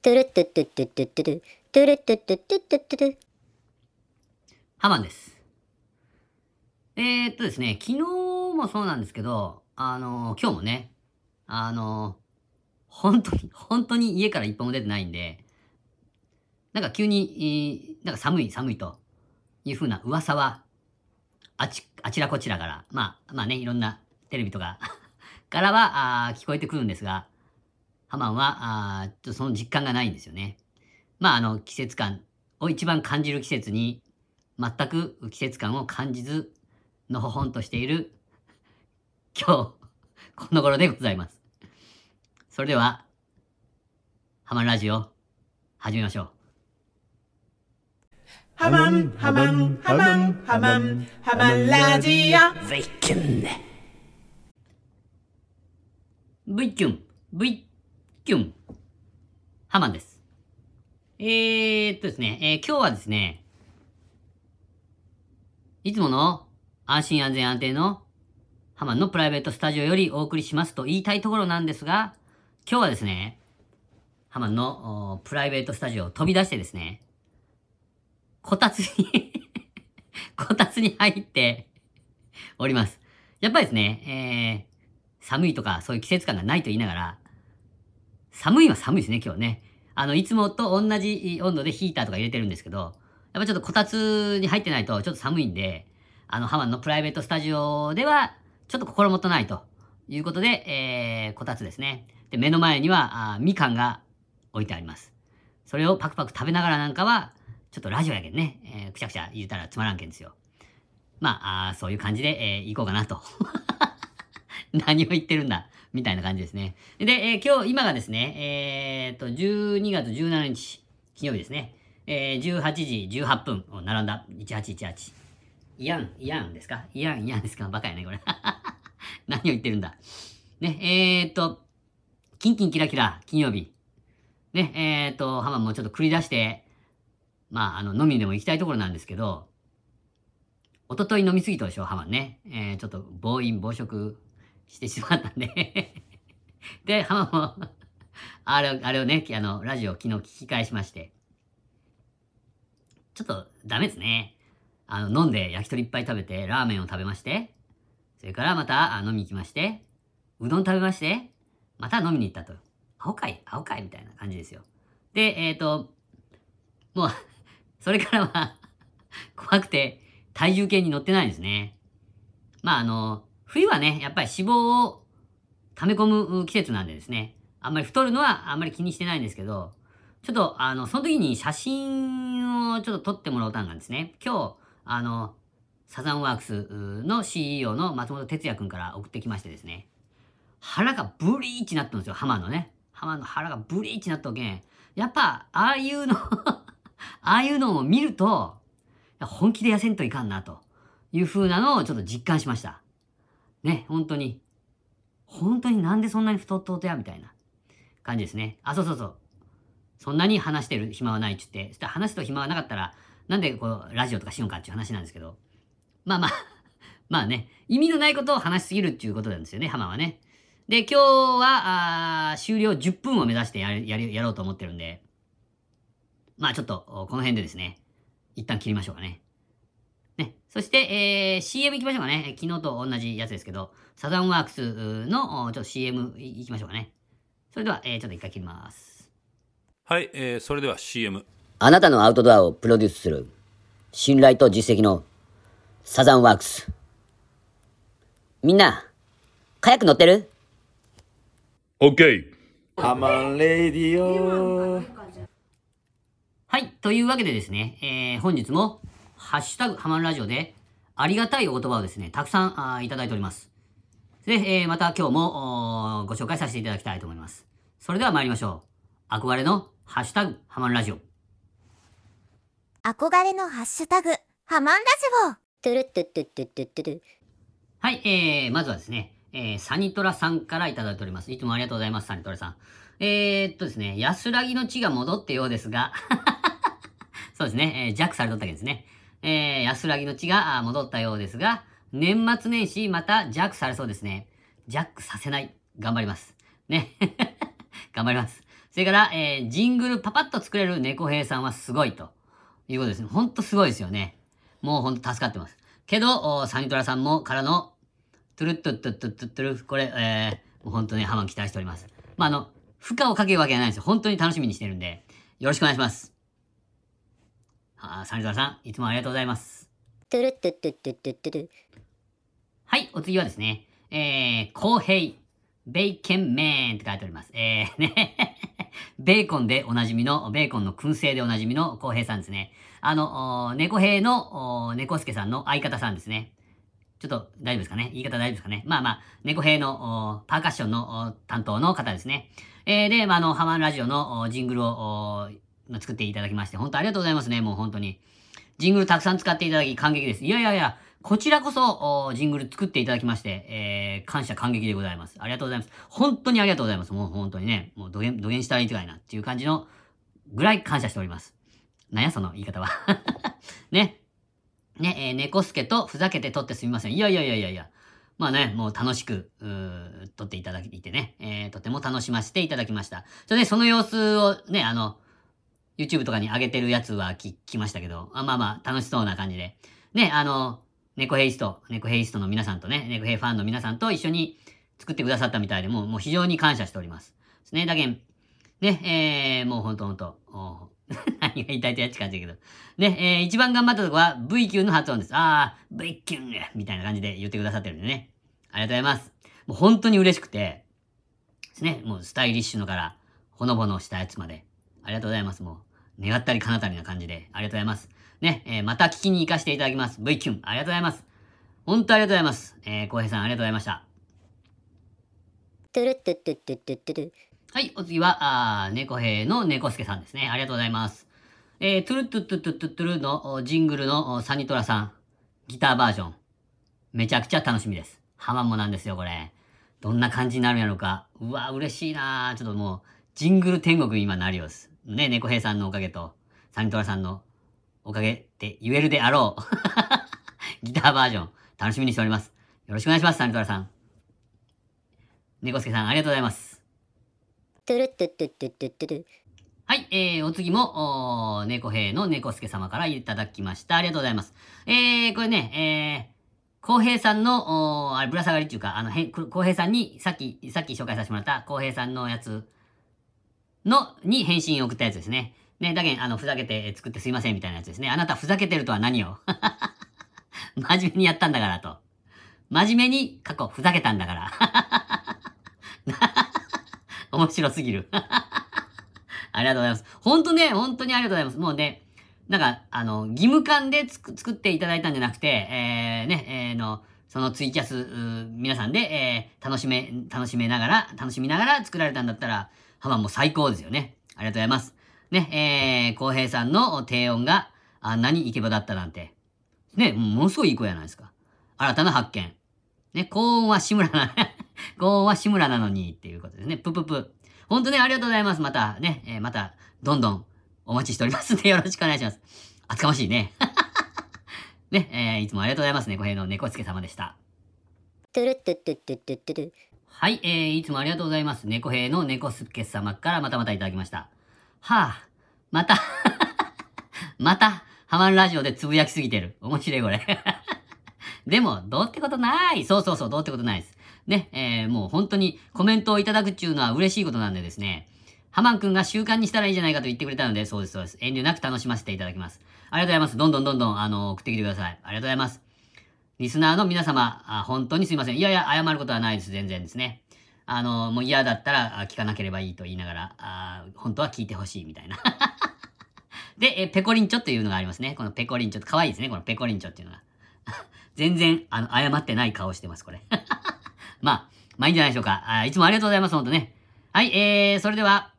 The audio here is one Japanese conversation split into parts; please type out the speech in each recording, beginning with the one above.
トゥルットゥットゥットゥットゥットゥルトゥルットゥットゥットゥットゥットゥハマンです。えー、っとですね、昨日もそうなんですけど、あの今日もね、あの本当に、本当に家から一歩も出てないんで、なんか急に、えーなんか寒い寒いという風な噂は、あち、あちらこちらから、まあ、まあね、いろんなテレビとかからはあ聞こえてくるんですが、ハマンは、あその実感がないんですよね。まあ、あの、季節感を一番感じる季節に、全く季節感を感じず、のほほんとしている、今日、この頃でございます。それでは、ハマンラジオ、始めましょう。ハマン、ハマン、ハマン、ハマン、ハマンラジオ。V キュン V キュン V キュンハマンです。えー、っとですね、えー今日はですね、いつもの安心安全安定のハマンのプライベートスタジオよりお送りしますと言いたいところなんですが、今日はですね、ハマンのプライベートスタジオを飛び出してですね、こたつに こたつに入っております。やっぱりですね、えー、寒いとかそういう季節感がないと言いながら、寒いは寒いですね、今日ね。あの、いつもと同じ温度でヒーターとか入れてるんですけど、やっぱちょっとこたつに入ってないとちょっと寒いんで、あの、ハマンのプライベートスタジオでは、ちょっと心もとないということで、えー、こたつですね。で、目の前には、あみかんが置いてあります。それをパクパク食べながらなんかは、ちょっとラジオやけんね、えーくちゃくちゃ言うたらつまらんけんですよ。まあ、あそういう感じで、えー行こうかなと。何を言ってるんだみたいな感じですね。で、えー今日、今がですね、えーっと、12月17日、金曜日ですね。えー18時18分を並んだ1818。イヤン、イヤンですか？イヤン、イヤンですか？バカやね、これ。何を言ってるんだ。ね、えーっと、キンキンキラキラ、金曜日。ね、えーっと、ハマもちょっと繰り出して、まあ、あの、飲みにでも行きたいところなんですけど、一昨日飲みすぎたでしょ、ハマね。えー、ちょっと暴飲暴食してしまったん で。で、ハマンもあれを、あれをね、あの、ラジオ昨日聞き返しまして。ちょっとダメですね。あの、飲んで焼き鳥いっぱい食べて、ラーメンを食べまして、それからまた飲みに行きまして、うどん食べまして、また飲みに行ったと。青かい青かいみたいな感じですよ。で、えっ、と、もう、それからは、怖くて、体重計に乗ってないですね。まあ、あの、冬はね、やっぱり脂肪を溜め込む季節なんでですね、あんまり太るのはあんまり気にしてないんですけど、ちょっと、あの、その時に写真をちょっと撮ってもらおうたんですね。今日、あの、サザンワークスの CEO の松本哲也くんから送ってきましてですね、腹がブリーチなったんですよ、ハマのね。ハマの腹がブリーチなったけん。やっぱ、ああいうの ああいうのを見ると、本気で痩せんといかんな、という風なのをちょっと実感しました。ね、本当に。本当になんでそんなに太っとうとや、みたいな感じですね。あ、そうそうそう。そんなに話してる暇はないっつって、そしたら話すと暇はなかったら、なんでこう、ラジオとかしようかっていう話なんですけど。まあまあ、まあね、意味のないことを話しすぎるっていうことなんですよね、ハマはね。で、今日は、あ終了10分を目指してやるやるやろうと思ってるんで、まあちょっと、この辺でですね、一旦切りましょうかね。ね。そして、えー CM 行きましょうかね。昨日と同じやつですけど、サザンワークスの、おちょっと CM 行きましょうかね。それでは、えーちょっと一回切ります。はい、えーそれでは CM。あなたのアウトドアをプロデュースする信頼と実績のサザンワークス。みんな、カヤック乗ってる？OK! ハマンレディオ。はい。というわけでですね、えー本日も、ハッシュタグハマンラジオで、ありがたいお言葉をですね、たくさんあーいただいております。で、えーまた今日もご紹介させていただきたいと思います。それでは参りましょう。憧れのハッシュタグハマンラジオ。憧れのハッシュタグ、ハマンラジオ。トゥルットゥットゥットゥットゥットゥルはい、えー、まずはですね、えー、サニトラさんからいただいております。いつもありがとうございます、サニトラさん。えー、っとですね、安らぎの地が戻ってようですが、そうですね、えー、ジャックされとったわけですね。えー、安らぎの地が戻ったようですが、年末年始またジャックされそうですね。ジャックさせない。頑張ります。ね。頑張ります。それから、えー、ジングルパパッと作れる猫兵さんはすごいということですね。ほんとすごいですよね。もうほんと助かってます。けど、サニトラさんもからの、トゥルットゥットゥットゥットゥル、これ、えー、もう本当にハマン期待しております。まあ、あの、負荷をかけるわけじゃないんですよ。本当に楽しみにしてるんで、よろしくお願いします。あーサニトラさん、いつもありがとうございます。トゥルットゥットゥットゥットゥットゥル。はい、お次はですね、えー、公平、ベーケンメンって書いております。えー、ね、ベーコンでおなじみの、ベーコンの燻製でおなじみの公平さんですね。あの、お猫兵の、お猫助さんの相方さんですね。ちょっと大丈夫ですかね？言い方大丈夫ですかね？まあまあ、猫兵のおパーカッションのお担当の方ですね。えー、で、まあ、あの、ハマンラジオのおジングルをお作っていただきまして、本当ありがとうございますね、もう本当に。ジングルたくさん使っていただき感激です。いやいやいや、こちらこそ、ジングル作っていただきまして、えー、感謝感激でございます。ありがとうございます。本当にありがとうございます。もう本当にね、もう土下、土下したらいいかいなっていう感じのぐらい感謝しております。なんや、その言い方は。ね。ね、えー、猫助とふざけて撮ってすみません。いやいやいやいやいや。まあね、もう楽しく、うー撮っていただいてね、えー、とても楽しませていただきました。それで、その様子をね、あの、YouTube とかに上げてるやつは聞きましたけど、あまあまあ、楽しそうな感じで。ね、あの、猫ヘイスト、猫ヘイストの皆さんとね、猫ヘイファンの皆さんと一緒に作ってくださったみたいで、もう、もう非常に感謝しております。ですね。だけん、ね、えー、もうほんとほんと、何が言いたいってやつ感じだけど。ね、えー、一番頑張ったとこは V 級の発音です。あー、V 級ねみたいな感じで言ってくださってるんでね。ありがとうございます。もう本当に嬉しくて、ですね、もうスタイリッシュのから、ほのぼのしたやつまで。ありがとうございます。もう、願ったり叶ったりな感じで、ありがとうございます。ね、えー、また聞きに行かせていただきます。V キュン、ありがとうございます。本当ありがとうございます。えー、浩平さん、ありがとうございました。トゥルットゥットゥットゥットゥットゥル。はい、お次は、あー猫兵の猫助さんですね。ありがとうございます。えー、トゥルットゥットゥットゥットゥットゥルのおジングルのおサニトラさん、ギターバージョン、めちゃくちゃ楽しみです。ハマンもなんですよ、これ。どんな感じになるんやろうか。うわ、嬉しいなちょっともう、ジングル天国に今なるようです。ね、猫兵さんのおかげと、サニトラさんのおかげって言えるであろう。ギターバージョン、楽しみにしております。よろしくお願いします、サニトラさん。猫助さん、ありがとうございます。はい、えー、お次も、猫兵の猫助様からいただきました。ありがとうございます。えー、これね、えー、浩平さんの、おーあれ、ぶら下がりっていうか、あの、へ浩平さんに、さっき、さっき紹介させてもらった浩平さんのやつの、に返信を送ったやつですね。ね、だけん、あの、ふざけて作ってすいませんみたいなやつですね。あなたふざけてるとは何を？真面目にやったんだからと。真面目に過去ふざけたんだから。面白すぎる。ありがとうございます。本当ね、本当にありがとうございます。もうね、なんか、あの、義務感でつく作っていただいたんじゃなくて、えー、ね、えー、の、そのツイキャス、皆さんで、えー、楽しめ、楽しめながら、楽しみながら作られたんだったら、ハマも最高ですよね。ありがとうございます。ね、えー、浩平さんの低音があんなにイケボだったなんて。ね、ものすごいいい声じゃないですか。新たな発見。ね、高音は志村な、高音は志村なのにっていうことですね。ぷぷぷ。ほんとね、ありがとうございます。またね、えーまた、どんどんお待ちしておりますので、よろしくお願いします。厚かましいね。ね、えーいつもありがとうございますね。猫兵の猫助様でした。トゥルットゥットゥットゥットゥ。はい、えー、いつもありがとうございます。猫兵の猫助様からまたまたいただきました。はあ、また、また、ハマンラジオでつぶやきすぎてる。面白いこれ。でも、どうってことない。そうそうそう、どうってことないです。ね、えー、もう本当にコメントをいただくっていうのは嬉しいことなんでですね。ハマン君が習慣にしたらいいんじゃないかと言ってくれたので、そうです、そうです。遠慮なく楽しませていただきます。ありがとうございます。どんどんどんどん、あの、送ってきてください。ありがとうございます。リスナーの皆様、あ本当にすいません。いやいや、謝ることはないです。全然ですね。あの、もう嫌だったら聞かなければいいと言いながら、あ本当は聞いてほしいみたいな。で、えペコリンチョっていうのがありますね。このペコリンチョって可愛いですね。このペコリンチョっていうのが。全然、あの、謝ってない顔してます、これ。まあ、まあいいんじゃないでしょうか。あいつもありがとうございます、ほんとね。はい、えー、それでは、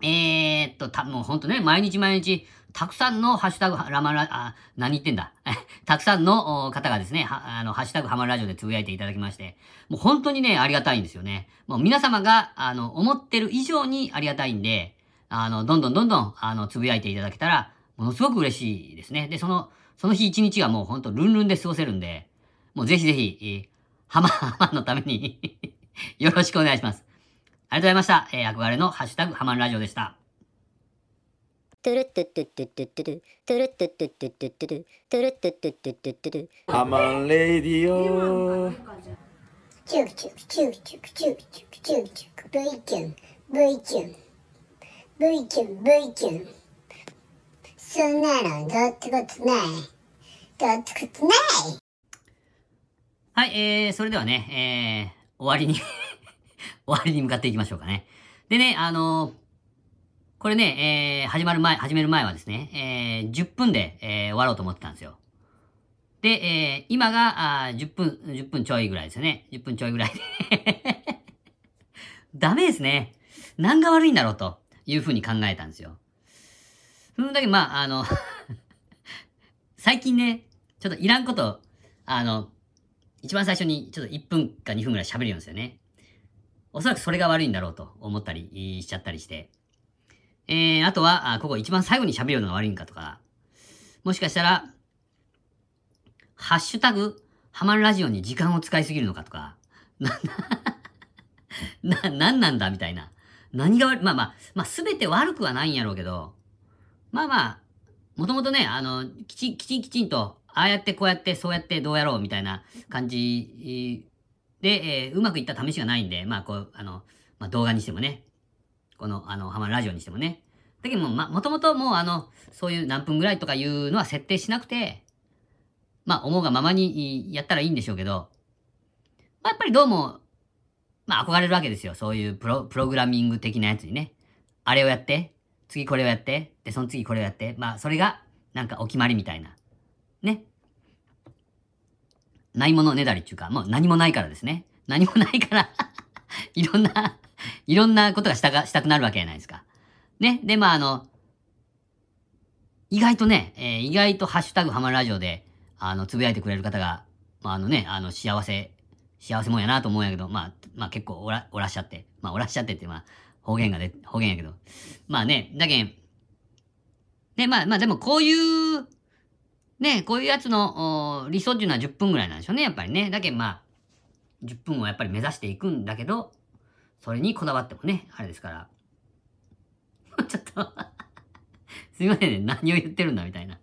えー、っと、た、もうほんとね、毎日毎日、たくさんのハッシュタグ、ラマラ、あ、何言ってんだ。たくさんの方がですね、あの、ハッシュタグハマるラジオでつぶやいていただきまして、もう本当にね、ありがたいんですよね。もう皆様が、あの、思ってる以上にありがたいんで、あの、どんどんどんどん、あの、つぶやいていただけたら、ものすごく嬉しいですね。で、その、その日一日はもうほんとルンルンで過ごせるんで、もうぜひぜひ、えーハマ、ハマのために よろしくお願いします。ありがとうございました。えー、憧れのハッシュタグハマンラジオでした。トゥルットゥットゥットゥットゥットゥルトゥルットゥットゥットゥットゥットゥルトゥルットゥットゥットゥットゥットゥルハマンレディオチュクチュクチュクチュクチュクチュクチュクチュク V キュン V キュン V キュン V キュンそんなのどうってことないどうってことないはい、えー、それではね、えー、終わりに終わりに向かっていきましょうかね。でね、あのーこれね、えー、始まる前、始める前はですね、えー、10分で、えー、終わろうと思ってたんですよ。で、えー、今が、あ10分、10分ちょいぐらいですよね。10分ちょいぐらいで。ダメですね。何が悪いんだろうというふうに考えたんですよ。うんだけ、まあ、あの、最近ね、ちょっといらんこと、あの、一番最初にちょっと1分か2分ぐらい喋るんですよね。おそらくそれが悪いんだろうと思ったりしちゃったりして。えー、あとは、あここ一番最後に喋るのが悪いんかとか、もしかしたら、ハッシュタグ、ハマるラジオに時間を使いすぎるのかとか、な、な、なんなんだみたいな。何が悪い、まあまあ、まあすべて悪くはないんやろうけど、まあまあ、もともとね、あの、きち、きちんきちんと、ああやってこうやってそうやってどうやろうみたいな感じで、えーうまくいった試しがないんで、まあこう、あの、まあ動画にしてもね、この、あの、ハマるラジオにしてもね。だけども、ま、もともともうあの、そういう何分ぐらいとかいうのは設定しなくて、まあ思うがままにやったらいいんでしょうけど、まあやっぱりどうも、まあ憧れるわけですよ。そういうプロ、プログラミング的なやつにね。あれをやって、次これをやって、で、その次これをやって、まあそれが、なんかお決まりみたいな。ね。ないものねだりっていうか、もう何もないからですね。何もないから、いろんな、いろんなことがしたが、したくなるわけじゃないですか。ね。で、まああの、意外とね、えー意外とハッシュタグハマるラジオで、あの、つぶやいてくれる方が、まああのね、あの、幸せ、幸せもんやなと思うんやけど、まあ、まあ結構おら、おらっしゃって。まあおらっしゃってって、まあ、方言がで、方言やけど。まあね、だけん、ね、まあまあでもこういう、ね、こういうやつの理想っていうのは10分ぐらいなんでしょうね、やっぱりね。だけどまあ、10分をやっぱり目指していくんだけど、それにこだわってもね、あれですから。ちょっと、すいませんね、何を言ってるんだみたいな。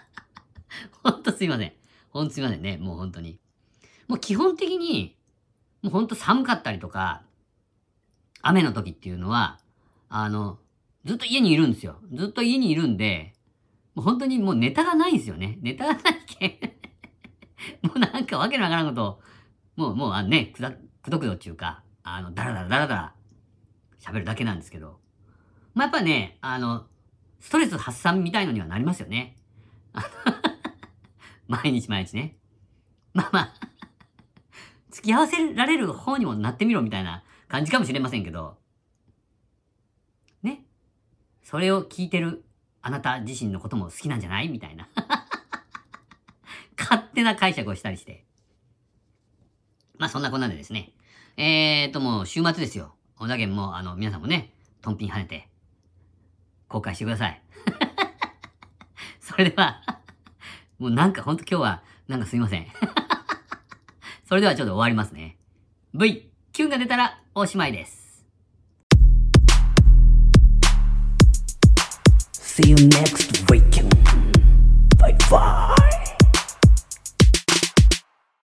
ほんとすいません。ほんとすいませんね、もう本当に。もう基本的に、もうほんと寒かったりとか、雨の時っていうのは、あの、ずっと家にいるんですよ。ずっと家にいるんで、もう本当にもうネタがないんですよね。ネタがないけ。もうなんかわけのわからんことを、もう、もう、あのね、くだ、くどくどっていうか、あの、だらだらだらだら喋るだけなんですけど。まあ、やっぱね、あの、ストレス発散みたいのにはなりますよね。毎日毎日ね。まあまあ、付き合わせられる方にもなってみろみたいな感じかもしれませんけど、ね。それを聞いてるあなた自身のことも好きなんじゃないみたいな。勝手な解釈をしたりして。まあそんなこんなでですね。えーともう週末ですよ。おだけんもあの皆さんもね、トンピン跳ねて、公開してください。それでは、もうなんかほんと今日は、なんかすいません。それではちょっと終わりますね。V、キュンが出たらおしまいです。See you next weekend. Bye bye.